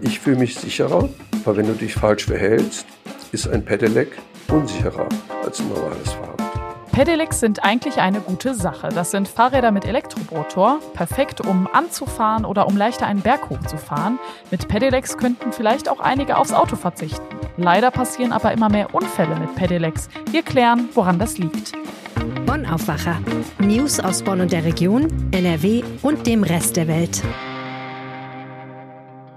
Ich fühle mich sicherer, weil wenn du dich falsch verhältst, ist ein Pedelec unsicherer als ein normales Fahrrad. Pedelecs sind eigentlich eine gute Sache. Das sind Fahrräder mit Elektromotor, perfekt um anzufahren oder um leichter einen Berg hochzufahren. Mit Pedelecs könnten vielleicht auch einige aufs Auto verzichten. Leider passieren aber immer mehr Unfälle mit Pedelecs. Wir klären, woran das liegt. Bonn Aufwacher. News aus Bonn und der Region, NRW und dem Rest der Welt.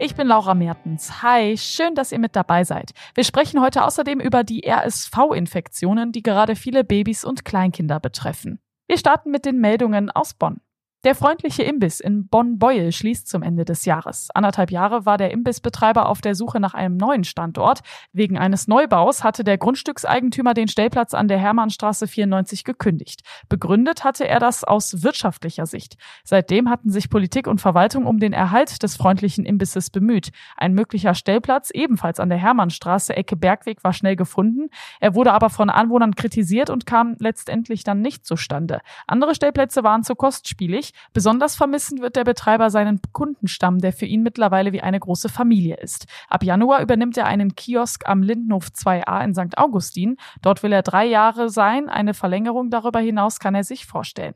Ich bin Laura Mertens. Hi, schön, dass ihr mit dabei seid. Wir sprechen heute außerdem über die RSV-Infektionen, die gerade viele Babys und Kleinkinder betreffen. Wir starten mit den Meldungen aus Bonn. Der freundliche Imbiss in Bonn-Beuel schließt zum Ende des Jahres. Anderthalb Jahre war der Imbissbetreiber auf der Suche nach einem neuen Standort. Wegen eines Neubaus hatte der Grundstückseigentümer den Stellplatz an der Hermannstraße 94 gekündigt. Begründet hatte er das aus wirtschaftlicher Sicht. Seitdem hatten sich Politik und Verwaltung um den Erhalt des freundlichen Imbisses bemüht. Ein möglicher Stellplatz, ebenfalls an der Hermannstraße, Ecke Bergweg, war schnell gefunden. Er wurde aber von Anwohnern kritisiert und kam letztendlich dann nicht zustande. Andere Stellplätze waren zu kostspielig. Besonders vermissen wird der Betreiber seinen Kundenstamm, der für ihn mittlerweile wie eine große Familie ist. Ab Januar übernimmt er einen Kiosk am Lindenhof 2a in St. Augustin. Dort will er drei Jahre sein. Eine Verlängerung darüber hinaus kann er sich vorstellen.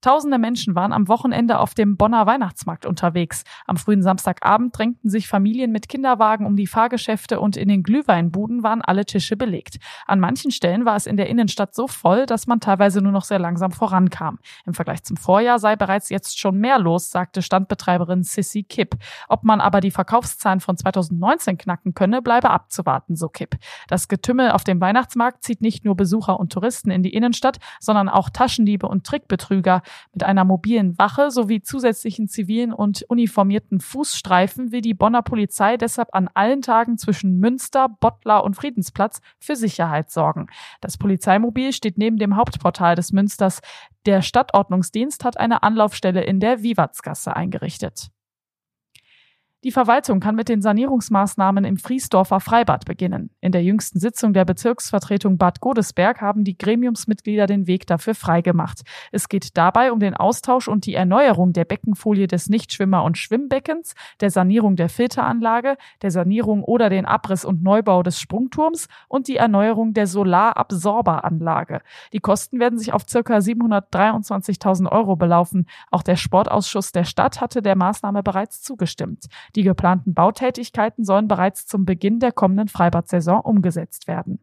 Tausende Menschen waren am Wochenende auf dem Bonner Weihnachtsmarkt unterwegs. Am frühen Samstagabend drängten sich Familien mit Kinderwagen um die Fahrgeschäfte und in den Glühweinbuden waren alle Tische belegt. An manchen Stellen war es in der Innenstadt so voll, dass man teilweise nur noch sehr langsam vorankam. Im Vergleich zum Vorjahr sei bereits jetzt schon mehr los, sagte Standbetreiberin Sissy Kipp. Ob man aber die Verkaufszahlen von 2019 knacken könne, bleibe abzuwarten, so Kipp. Das Getümmel auf dem Weihnachtsmarkt zieht nicht nur Besucher und Touristen in die Innenstadt, sondern auch Taschendiebe und Trickbetrüger. Mit einer mobilen Wache sowie zusätzlichen zivilen und uniformierten Fußstreifen will die Bonner Polizei deshalb an allen Tagen zwischen Münster, Bottlar und Friedensplatz für Sicherheit sorgen. Das Polizeimobil steht neben dem Hauptportal des Münsters. Der Stadtordnungsdienst hat eine Anlaufstelle in der Vivatsgasse eingerichtet. Die Verwaltung kann mit den Sanierungsmaßnahmen im Friesdorfer Freibad beginnen. In der jüngsten Sitzung der Bezirksvertretung Bad Godesberg haben die Gremiumsmitglieder den Weg dafür freigemacht. Es geht dabei um den Austausch und die Erneuerung der Beckenfolie des Nichtschwimmer- und Schwimmbeckens, der Sanierung der Filteranlage, der Sanierung oder den Abriss und Neubau des Sprungturms und die Erneuerung der Solarabsorberanlage. Die Kosten werden sich auf circa 723.000 Euro belaufen. Auch der Sportausschuss der Stadt hatte der Maßnahme bereits zugestimmt. Die geplanten Bautätigkeiten sollen bereits zum Beginn der kommenden Freibad-Saison umgesetzt werden.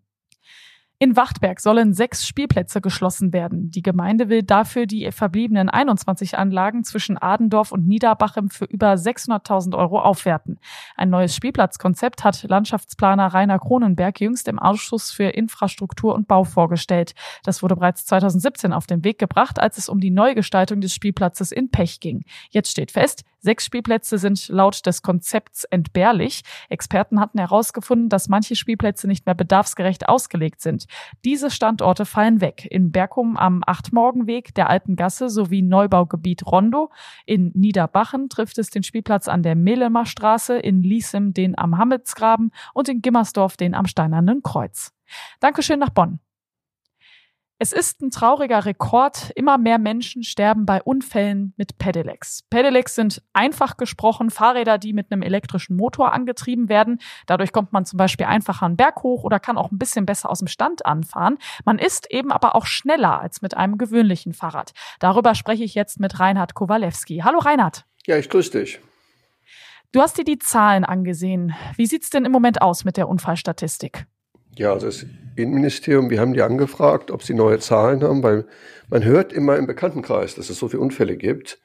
In Wachtberg sollen sechs Spielplätze geschlossen werden. Die Gemeinde will dafür die verbliebenen 21 Anlagen zwischen Adendorf und Niederbachem für über 600.000 Euro aufwerten. Ein neues Spielplatzkonzept hat Landschaftsplaner Rainer Kronenberg jüngst im Ausschuss für Infrastruktur und Bau vorgestellt. Das wurde bereits 2017 auf den Weg gebracht, als es um die Neugestaltung des Spielplatzes in Pech ging. Jetzt steht fest, Sechs Spielplätze sind laut des Konzepts entbehrlich. Experten hatten herausgefunden, dass manche Spielplätze nicht mehr bedarfsgerecht ausgelegt sind. Diese Standorte fallen weg. In Berkum am Achtmorgenweg, der Alten Gasse sowie Neubaugebiet Rondo. In Niederbachen trifft es den Spielplatz an der Mehlemer Straße, in Liesem den am Hammelsgraben und in Gimmersdorf den am Steinernen Kreuz. Dankeschön nach Bonn. Es ist ein trauriger Rekord. Immer mehr Menschen sterben bei Unfällen mit Pedelecs. Pedelecs sind einfach gesprochen Fahrräder, die mit einem elektrischen Motor angetrieben werden. Dadurch kommt man zum Beispiel einfacher einen Berg hoch oder kann auch ein bisschen besser aus dem Stand anfahren. Man ist eben aber auch schneller als mit einem gewöhnlichen Fahrrad. Darüber spreche ich jetzt mit Reinhard Kowalewski. Hallo Reinhard. Ja, ich grüße dich. Du hast dir die Zahlen angesehen. Wie sieht's denn im Moment aus mit der Unfallstatistik? Ja, also das Innenministerium, wir haben die angefragt, ob sie neue Zahlen haben, weil man hört immer im Bekanntenkreis, dass es so viele Unfälle gibt.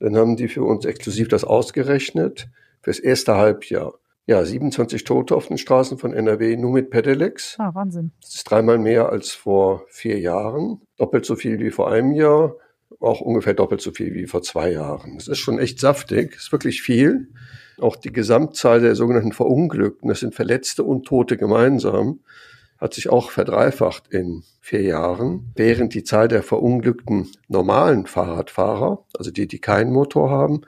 Dann haben die für uns exklusiv das ausgerechnet fürs erste Halbjahr. Ja, 27 Tote auf den Straßen von NRW nur mit Pedelecs. Ah, Wahnsinn. Das ist dreimal mehr als vor vier Jahren. Doppelt so viel wie vor einem Jahr. Auch ungefähr doppelt so viel wie vor zwei Jahren. Das ist schon echt saftig. Das ist wirklich viel. Auch die Gesamtzahl der sogenannten Verunglückten, das sind Verletzte und Tote gemeinsam, hat sich auch verdreifacht in vier Jahren, während die Zahl der verunglückten normalen Fahrradfahrer, also die, die keinen Motor haben,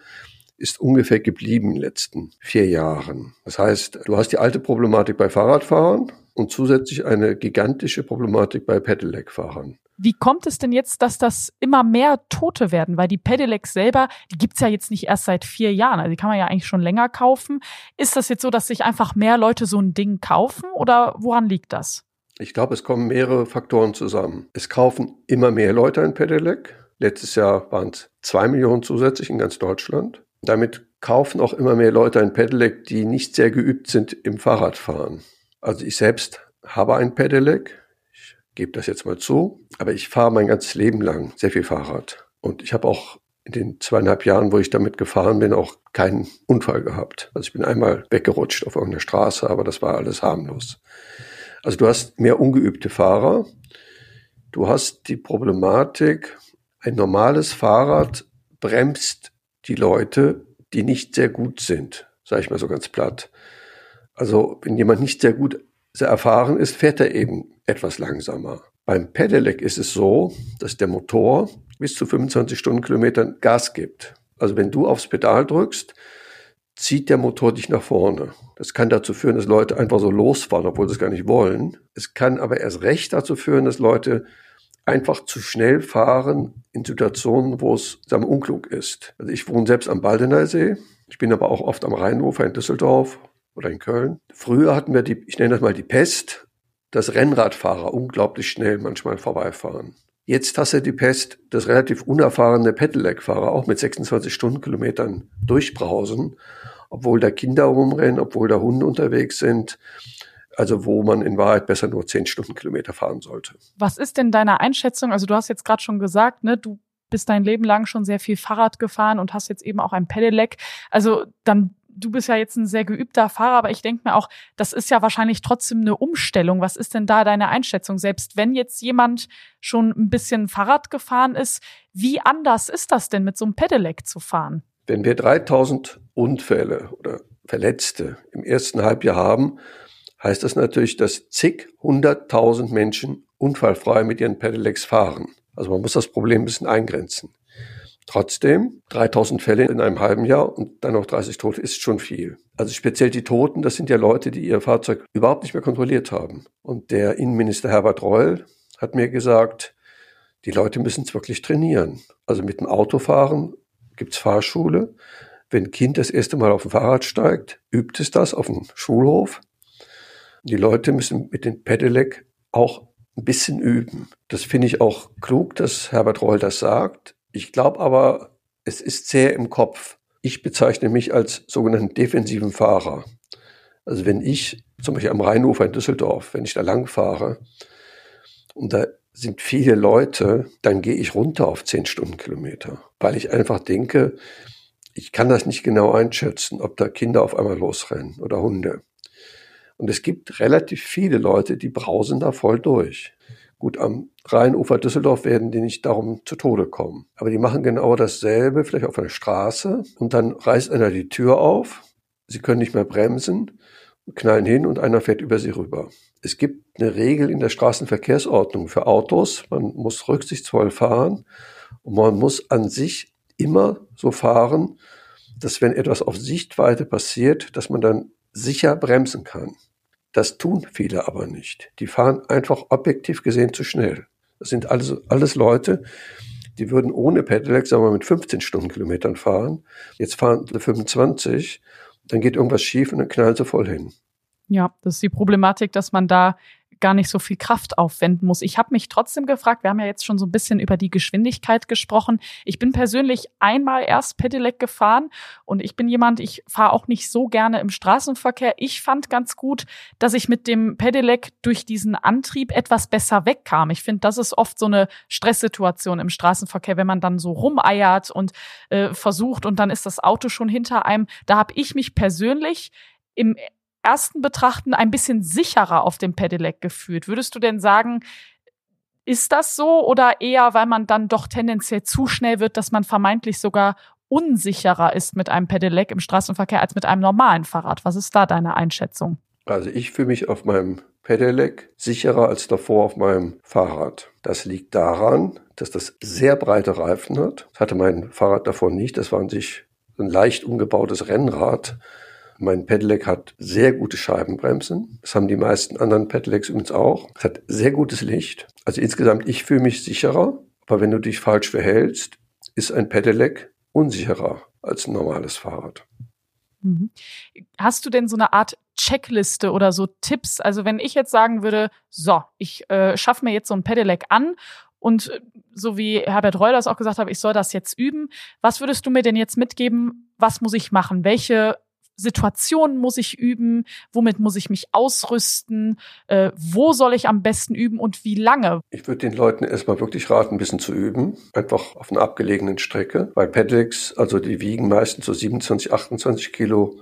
ist ungefähr geblieben in den letzten vier Jahren. Das heißt, du hast die alte Problematik bei Fahrradfahrern und zusätzlich eine gigantische Problematik bei Pedelec-Fahrern. Wie kommt es denn jetzt, dass das immer mehr Tote werden? Weil die Pedelecs selber, die gibt's ja jetzt nicht erst seit vier Jahren. Also die kann man ja eigentlich schon länger kaufen. Ist das jetzt so, dass sich einfach mehr Leute so ein Ding kaufen oder woran liegt das? Ich glaube, es kommen mehrere Faktoren zusammen. Es kaufen immer mehr Leute ein Pedelec. Letztes Jahr waren es zwei Millionen zusätzlich in ganz Deutschland. Damit kaufen auch immer mehr Leute ein Pedelec, die nicht sehr geübt sind im Fahrradfahren. Also ich selbst habe ein Pedelec gebe das jetzt mal zu. Aber ich fahre mein ganzes Leben lang sehr viel Fahrrad. Und ich habe auch in den zweieinhalb Jahren, wo ich damit gefahren bin, auch keinen Unfall gehabt. Also ich bin einmal weggerutscht auf irgendeiner Straße, aber das war alles harmlos. Also du hast mehr ungeübte Fahrer. Du hast die Problematik, ein normales Fahrrad bremst die Leute, die nicht sehr gut sind, sage ich mal so ganz platt. Also wenn jemand nicht sehr gut sehr erfahren ist, fährt er eben etwas langsamer. Beim Pedelec ist es so, dass der Motor bis zu 25 Stundenkilometern Gas gibt. Also wenn du aufs Pedal drückst, zieht der Motor dich nach vorne. Das kann dazu führen, dass Leute einfach so losfahren, obwohl sie es gar nicht wollen. Es kann aber erst recht dazu führen, dass Leute einfach zu schnell fahren in Situationen, wo es sagen, unklug ist. Also ich wohne selbst am Baldeneysee. Ich bin aber auch oft am Rheinufer in Düsseldorf oder in Köln. Früher hatten wir die, ich nenne das mal die Pest, dass Rennradfahrer unglaublich schnell manchmal vorbeifahren. Jetzt hast du die Pest, dass relativ unerfahrene Pedelec-Fahrer auch mit 26 Stundenkilometern durchbrausen, obwohl da Kinder rumrennen, obwohl da Hunde unterwegs sind. Also wo man in Wahrheit besser nur 10 Stundenkilometer fahren sollte. Was ist denn deine Einschätzung? Also du hast jetzt gerade schon gesagt, ne, du bist dein Leben lang schon sehr viel Fahrrad gefahren und hast jetzt eben auch ein Pedelec. Also dann du bist ja jetzt ein sehr geübter Fahrer, aber ich denke mir auch, das ist ja wahrscheinlich trotzdem eine Umstellung. Was ist denn da deine Einschätzung? Selbst wenn jetzt jemand schon ein bisschen Fahrrad gefahren ist, wie anders ist das denn mit so einem Pedelec zu fahren? Wenn wir 3000 Unfälle oder Verletzte im ersten Halbjahr haben, heißt das natürlich, dass zig hunderttausend Menschen unfallfrei mit ihren Pedelecs fahren. Also man muss das Problem ein bisschen eingrenzen. Trotzdem, 3000 Fälle in einem halben Jahr und dann noch 30 Tote ist schon viel. Also speziell die Toten, das sind ja Leute, die ihr Fahrzeug überhaupt nicht mehr kontrolliert haben. Und der Innenminister Herbert Reul hat mir gesagt, die Leute müssen es wirklich trainieren. Also mit dem Autofahren gibt's Fahrschule. Wenn ein Kind das erste Mal auf dem Fahrrad steigt, übt es das auf dem Schulhof. Die Leute müssen mit dem Pedelec auch ein bisschen üben. Das finde ich auch klug, dass Herbert Reul das sagt. Ich glaube aber, es ist sehr im Kopf. Ich bezeichne mich als sogenannten defensiven Fahrer. Also wenn ich zum Beispiel am Rheinufer in Düsseldorf, wenn ich da lang fahre und da sind viele Leute, dann gehe ich runter auf 10 Stundenkilometer, weil ich einfach denke, ich kann das nicht genau einschätzen, ob da Kinder auf einmal losrennen oder Hunde. Und es gibt relativ viele Leute, die brausen da voll durch. Gut, am Rheinufer Düsseldorf werden die nicht darum zu Tode kommen. Aber die machen genau dasselbe, vielleicht auf einer Straße. Und dann reißt einer die Tür auf. Sie können nicht mehr bremsen, knallen hin und einer fährt über sie rüber. Es gibt eine Regel in der Straßenverkehrsordnung für Autos. Man muss rücksichtsvoll fahren und man muss an sich immer so fahren, dass wenn etwas auf Sichtweite passiert, dass man dann sicher bremsen kann. Das tun viele aber nicht. Die fahren einfach objektiv gesehen zu schnell. Das sind alles, alles Leute, die würden ohne Pedelec, sagen wir mit 15 Stundenkilometern fahren. Jetzt fahren sie 25, dann geht irgendwas schief und dann knallen sie voll hin. Ja, das ist die Problematik, dass man da gar nicht so viel Kraft aufwenden muss. Ich habe mich trotzdem gefragt, wir haben ja jetzt schon so ein bisschen über die Geschwindigkeit gesprochen. Ich bin persönlich einmal erst Pedelec gefahren und ich bin jemand, ich fahre auch nicht so gerne im Straßenverkehr. Ich fand ganz gut, dass ich mit dem Pedelec durch diesen Antrieb etwas besser wegkam. Ich finde, das ist oft so eine Stresssituation im Straßenverkehr, wenn man dann so rumeiert und äh, versucht und dann ist das Auto schon hinter einem. Da habe ich mich persönlich im ersten Betrachten ein bisschen sicherer auf dem Pedelec gefühlt. Würdest du denn sagen, ist das so oder eher, weil man dann doch tendenziell zu schnell wird, dass man vermeintlich sogar unsicherer ist mit einem Pedelec im Straßenverkehr als mit einem normalen Fahrrad? Was ist da deine Einschätzung? Also ich fühle mich auf meinem Pedelec sicherer als davor auf meinem Fahrrad. Das liegt daran, dass das sehr breite Reifen hat. Das hatte mein Fahrrad davor nicht. Das war an sich ein leicht umgebautes Rennrad Mein Pedelec hat sehr gute Scheibenbremsen. Das haben die meisten anderen Pedelecs übrigens auch. Es hat sehr gutes Licht. Also insgesamt, ich fühle mich sicherer. Aber wenn du dich falsch verhältst, ist ein Pedelec unsicherer als ein normales Fahrrad. Mhm. Hast du denn so eine Art Checkliste oder so Tipps? Also wenn ich jetzt sagen würde, so, ich äh, schaffe mir jetzt so ein Pedelec an und äh, so wie Herbert Reul das auch gesagt hat, ich soll das jetzt üben. Was würdest du mir denn jetzt mitgeben? Was muss ich machen? Welche Situationen muss ich üben? Womit muss ich mich ausrüsten? Äh, wo soll ich am besten üben und wie lange? Ich würde den Leuten erstmal wirklich raten, ein bisschen zu üben. Einfach auf einer abgelegenen Strecke. Weil Pedelecs, also die wiegen meistens so 27, 28 Kilo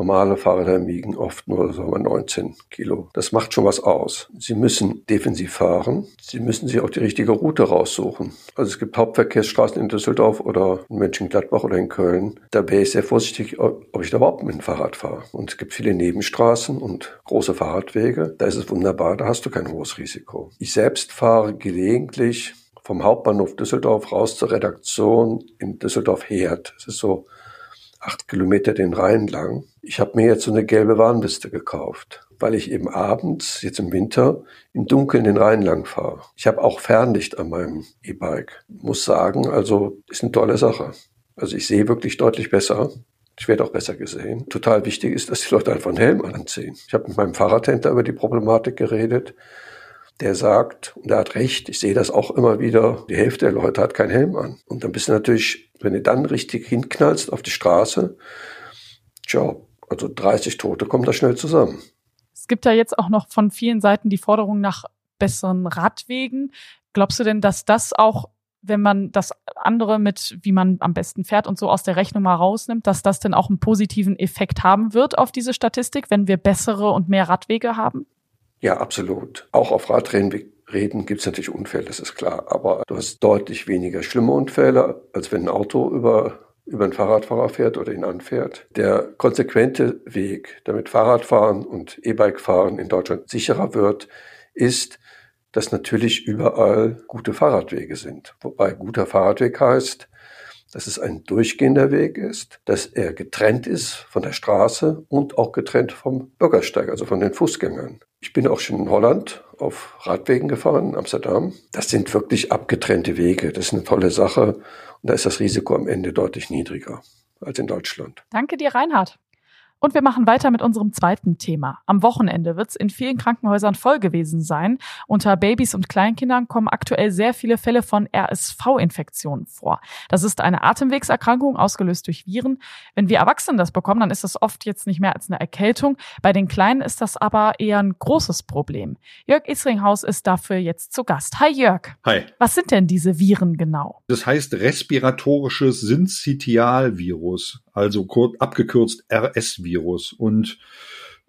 Normale Fahrräder wiegen oft nur sagen wir, 19 Kilo. Das macht schon was aus. Sie müssen defensiv fahren. Sie müssen sich auch die richtige Route raussuchen. Also es gibt Hauptverkehrsstraßen in Düsseldorf oder in Mönchengladbach oder in Köln. Da wäre ich sehr vorsichtig, ob ich da überhaupt mit dem Fahrrad fahre. Und es gibt viele Nebenstraßen und große Fahrradwege. Da ist es wunderbar, da hast du kein hohes Risiko. Ich selbst fahre gelegentlich vom Hauptbahnhof Düsseldorf raus zur Redaktion in Düsseldorf-Herd. Das ist so acht Kilometer den Rhein lang. Ich habe mir jetzt so eine gelbe Warnliste gekauft, weil ich eben abends, jetzt im Winter, im Dunkeln den Rhein lang fahre. Ich habe auch Fernlicht an meinem E-Bike. Muss sagen, also ist eine tolle Sache. Also ich sehe wirklich deutlich besser. Ich werde auch besser gesehen. Total wichtig ist, dass die Leute einfach einen Helm anziehen. Ich habe mit meinem Fahrradhändler über die Problematik geredet der sagt, und er hat recht, ich sehe das auch immer wieder, die Hälfte der Leute hat keinen Helm an. Und dann bist du natürlich, wenn du dann richtig hinknallst auf die Straße, tja, also 30 Tote kommen da schnell zusammen. Es gibt ja jetzt auch noch von vielen Seiten die Forderung nach besseren Radwegen. Glaubst du denn, dass das auch, wenn man das andere mit, wie man am besten fährt und so aus der Rechnung mal rausnimmt, dass das denn auch einen positiven Effekt haben wird auf diese Statistik, wenn wir bessere und mehr Radwege haben? Ja, absolut. Auch auf Radreden gibt es natürlich Unfälle, das ist klar. Aber du hast deutlich weniger schlimme Unfälle, als wenn ein Auto über über einen Fahrradfahrer fährt oder ihn anfährt. Der konsequente Weg, damit Fahrradfahren und E-Bike-Fahren in Deutschland sicherer wird, ist, dass natürlich überall gute Fahrradwege sind. Wobei guter Fahrradweg heißt, dass es ein durchgehender Weg ist, dass er getrennt ist von der Straße und auch getrennt vom Bürgersteig, also von den Fußgängern. Ich bin auch schon in Holland auf Radwegen gefahren, in Amsterdam. Das sind wirklich abgetrennte Wege. Das ist eine tolle Sache. Und da ist das Risiko am Ende deutlich niedriger als in Deutschland. Danke dir, Reinhard. Und wir machen weiter mit unserem zweiten Thema. Am Wochenende wird es in vielen Krankenhäusern voll gewesen sein. Unter Babys und Kleinkindern kommen aktuell sehr viele Fälle von RSV-Infektionen vor. Das ist eine Atemwegserkrankung, ausgelöst durch Viren. Wenn wir Erwachsene das bekommen, dann ist das oft jetzt nicht mehr als eine Erkältung. Bei den Kleinen ist das aber eher ein großes Problem. Jörg Isringhaus ist dafür jetzt zu Gast. Hi Jörg. Hi. Was sind denn diese Viren genau? Das heißt respiratorisches Syncytialvirus, also abgekürzt RSV. Virus und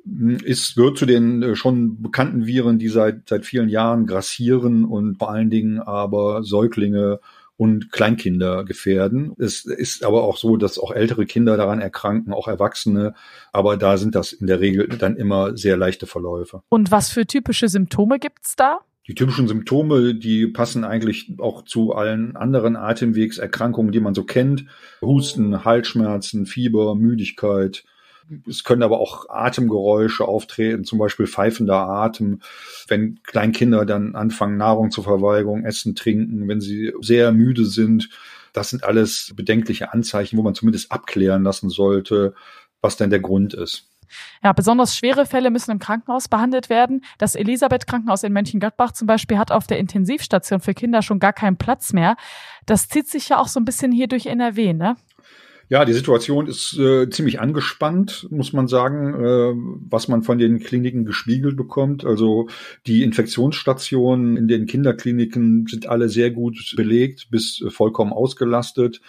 es hm, wird zu den äh, schon bekannten Viren, die seit, seit vielen Jahren grassieren und vor allen Dingen aber Säuglinge und Kleinkinder gefährden. Es ist aber auch so, dass auch ältere Kinder daran erkranken, auch Erwachsene. Aber da sind das in der Regel dann immer sehr leichte Verläufe. Und was für typische Symptome gibt's da? Die typischen Symptome, die passen eigentlich auch zu allen anderen Atemwegserkrankungen, die man so kennt. Husten, Halsschmerzen, Fieber, Müdigkeit, es können aber auch Atemgeräusche auftreten, zum Beispiel pfeifender Atem, wenn Kleinkinder dann anfangen, Nahrung zur Verweigerung, Essen, Trinken, wenn sie sehr müde sind. Das sind alles bedenkliche Anzeichen, wo man zumindest abklären lassen sollte, was denn der Grund ist. Ja, besonders schwere Fälle müssen im Krankenhaus behandelt werden. Das Elisabeth-Krankenhaus in Mönchengladbach zum Beispiel hat auf der Intensivstation für Kinder schon gar keinen Platz mehr. Das zieht sich ja auch so ein bisschen hier durch NRW, ne? Ja, die Situation ist äh, ziemlich angespannt, muss man sagen, äh, was man von den Kliniken gespiegelt bekommt. Also die Infektionsstationen in den Kinderkliniken sind alle sehr gut belegt, bis äh, vollkommen ausgelastet.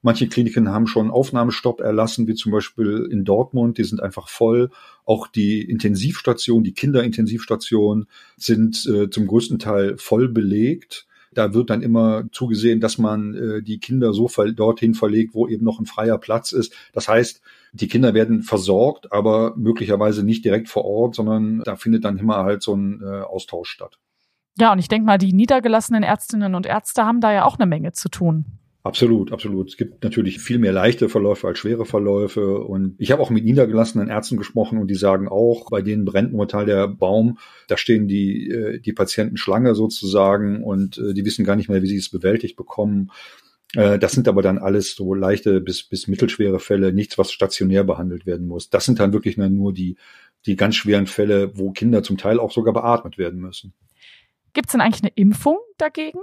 Manche Kliniken haben schon Aufnahmestopp erlassen, wie zum Beispiel in Dortmund, die sind einfach voll. Auch die Intensivstationen, die Kinderintensivstationen sind äh, zum größten Teil voll belegt. Da wird dann immer zugesehen, dass man äh, die Kinder so ver dorthin verlegt, wo eben noch ein freier Platz ist. Das heißt, die Kinder werden versorgt, aber möglicherweise nicht direkt vor Ort, sondern da findet dann immer halt so ein äh, Austausch statt. Ja, und ich denke mal, die niedergelassenen Ärztinnen und Ärzte haben da ja auch eine Menge zu tun. Absolut, absolut. Es gibt natürlich viel mehr leichte Verläufe als schwere Verläufe. Und ich habe auch mit niedergelassenen Ärzten gesprochen und die sagen auch, bei denen brennt momentan der Baum. Da stehen die, äh, die Patienten Schlange sozusagen und äh, die wissen gar nicht mehr, wie sie es bewältigt bekommen. Äh, das sind aber dann alles so leichte bis, bis mittelschwere Fälle, nichts, was stationär behandelt werden muss. Das sind dann wirklich nur die, die ganz schweren Fälle, wo Kinder zum Teil auch sogar beatmet werden müssen. Gibt es denn eigentlich eine Impfung dagegen?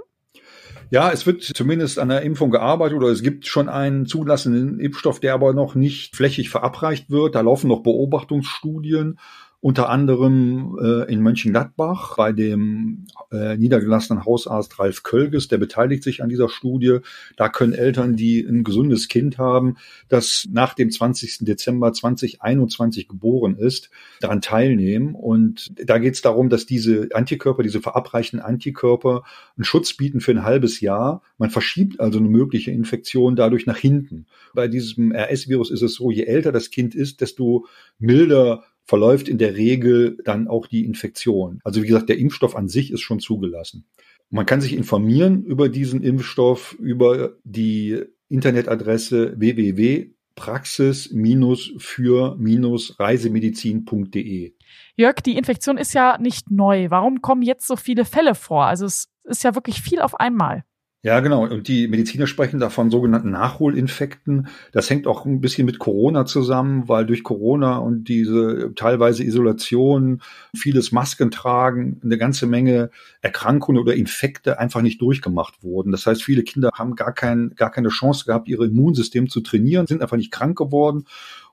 Ja, es wird zumindest an der Impfung gearbeitet oder es gibt schon einen zulassenden Impfstoff, der aber noch nicht flächig verabreicht wird. Da laufen noch Beobachtungsstudien unter anderem äh, in Mönchengladbach bei dem äh, niedergelassenen Hausarzt Ralf Kölges, der beteiligt sich an dieser Studie. Da können Eltern, die ein gesundes Kind haben, das nach dem 20. Dezember 2021 geboren ist, daran teilnehmen. Und da geht es darum, dass diese Antikörper, diese verabreichten Antikörper einen Schutz bieten für ein halbes Jahr. Man verschiebt also eine mögliche Infektion dadurch nach hinten. Bei diesem RS-Virus ist es so, je älter das Kind ist, desto milder verläuft in der Regel dann auch die Infektion. Also wie gesagt, der Impfstoff an sich ist schon zugelassen. Man kann sich informieren über diesen Impfstoff über die Internetadresse www.praxis-für-reisemedizin.de. Jörg, die Infektion ist ja nicht neu. Warum kommen jetzt so viele Fälle vor? Also es ist ja wirklich viel auf einmal. Ja, genau. Und die Mediziner sprechen da von sogenannten Nachholinfekten. Das hängt auch ein bisschen mit Corona zusammen, weil durch Corona und diese teilweise Isolation, vieles Masken tragen, eine ganze Menge Erkrankungen oder Infekte einfach nicht durchgemacht wurden. Das heißt, viele Kinder haben gar, kein, gar keine Chance gehabt, ihr Immunsystem zu trainieren, sind einfach nicht krank geworden.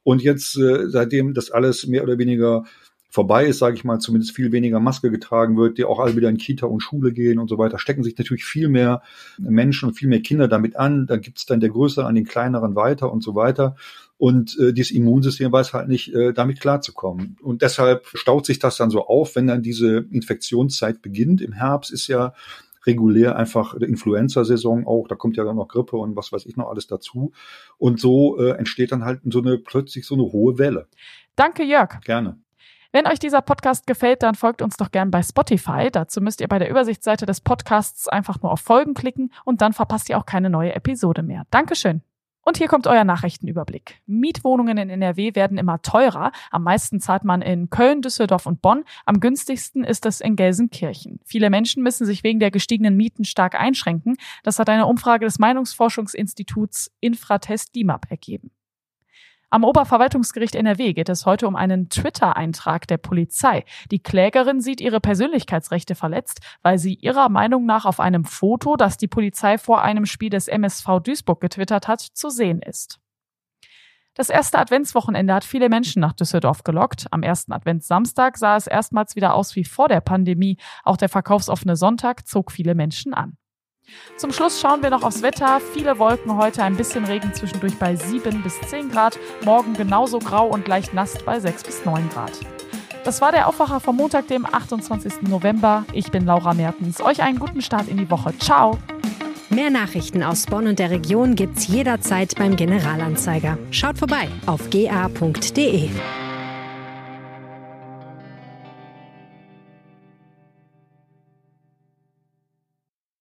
Und jetzt, äh, seitdem das alles mehr oder weniger vorbei ist, sage ich mal, zumindest viel weniger Maske getragen wird, die auch alle wieder in Kita und Schule gehen und so weiter, stecken sich natürlich viel mehr Menschen und viel mehr Kinder damit an. Da gibt's dann der Größere an den Kleineren weiter und so weiter. Und äh, dieses Immunsystem weiß halt nicht, äh, damit klarzukommen. Und deshalb staut sich das dann so auf, wenn dann diese Infektionszeit beginnt. Im Herbst ist ja regulär einfach Influenza-Saison auch, da kommt ja dann noch Grippe und was weiß ich noch alles dazu. Und so äh, entsteht dann halt so eine plötzlich so eine hohe Welle. Danke, Jörg. Gerne. Wenn euch dieser Podcast gefällt, dann folgt uns doch gern bei Spotify. Dazu müsst ihr bei der Übersichtsseite des Podcasts einfach nur auf Folgen klicken und dann verpasst ihr auch keine neue Episode mehr. Dankeschön. Und hier kommt euer Nachrichtenüberblick. Mietwohnungen in NRW werden immer teurer. Am meisten zahlt man in Köln, Düsseldorf und Bonn. Am günstigsten ist es in Gelsenkirchen. Viele Menschen müssen sich wegen der gestiegenen Mieten stark einschränken. Das hat eine Umfrage des Meinungsforschungsinstituts Infratest DIMAP ergeben. Am Oberverwaltungsgericht NRW geht es heute um einen Twitter-Eintrag der Polizei. Die Klägerin sieht ihre Persönlichkeitsrechte verletzt, weil sie ihrer Meinung nach auf einem Foto, das die Polizei vor einem Spiel des MSV Duisburg getwittert hat, zu sehen ist. Das erste Adventswochenende hat viele Menschen nach Düsseldorf gelockt. Am ersten Adventssamstag sah es erstmals wieder aus wie vor der Pandemie. Auch der verkaufsoffene Sonntag zog viele Menschen an. Zum Schluss schauen wir noch aufs Wetter. Viele Wolken heute, ein bisschen Regen zwischendurch bei 7 bis 10 Grad. Morgen genauso grau und leicht nass bei 6 bis 9 Grad. Das war der Aufwacher vom Montag, dem 28. November. Ich bin Laura Mertens. Euch einen guten Start in die Woche. Ciao! Mehr Nachrichten aus Bonn und der Region gibt's jederzeit beim Generalanzeiger. Schaut vorbei auf ga.de.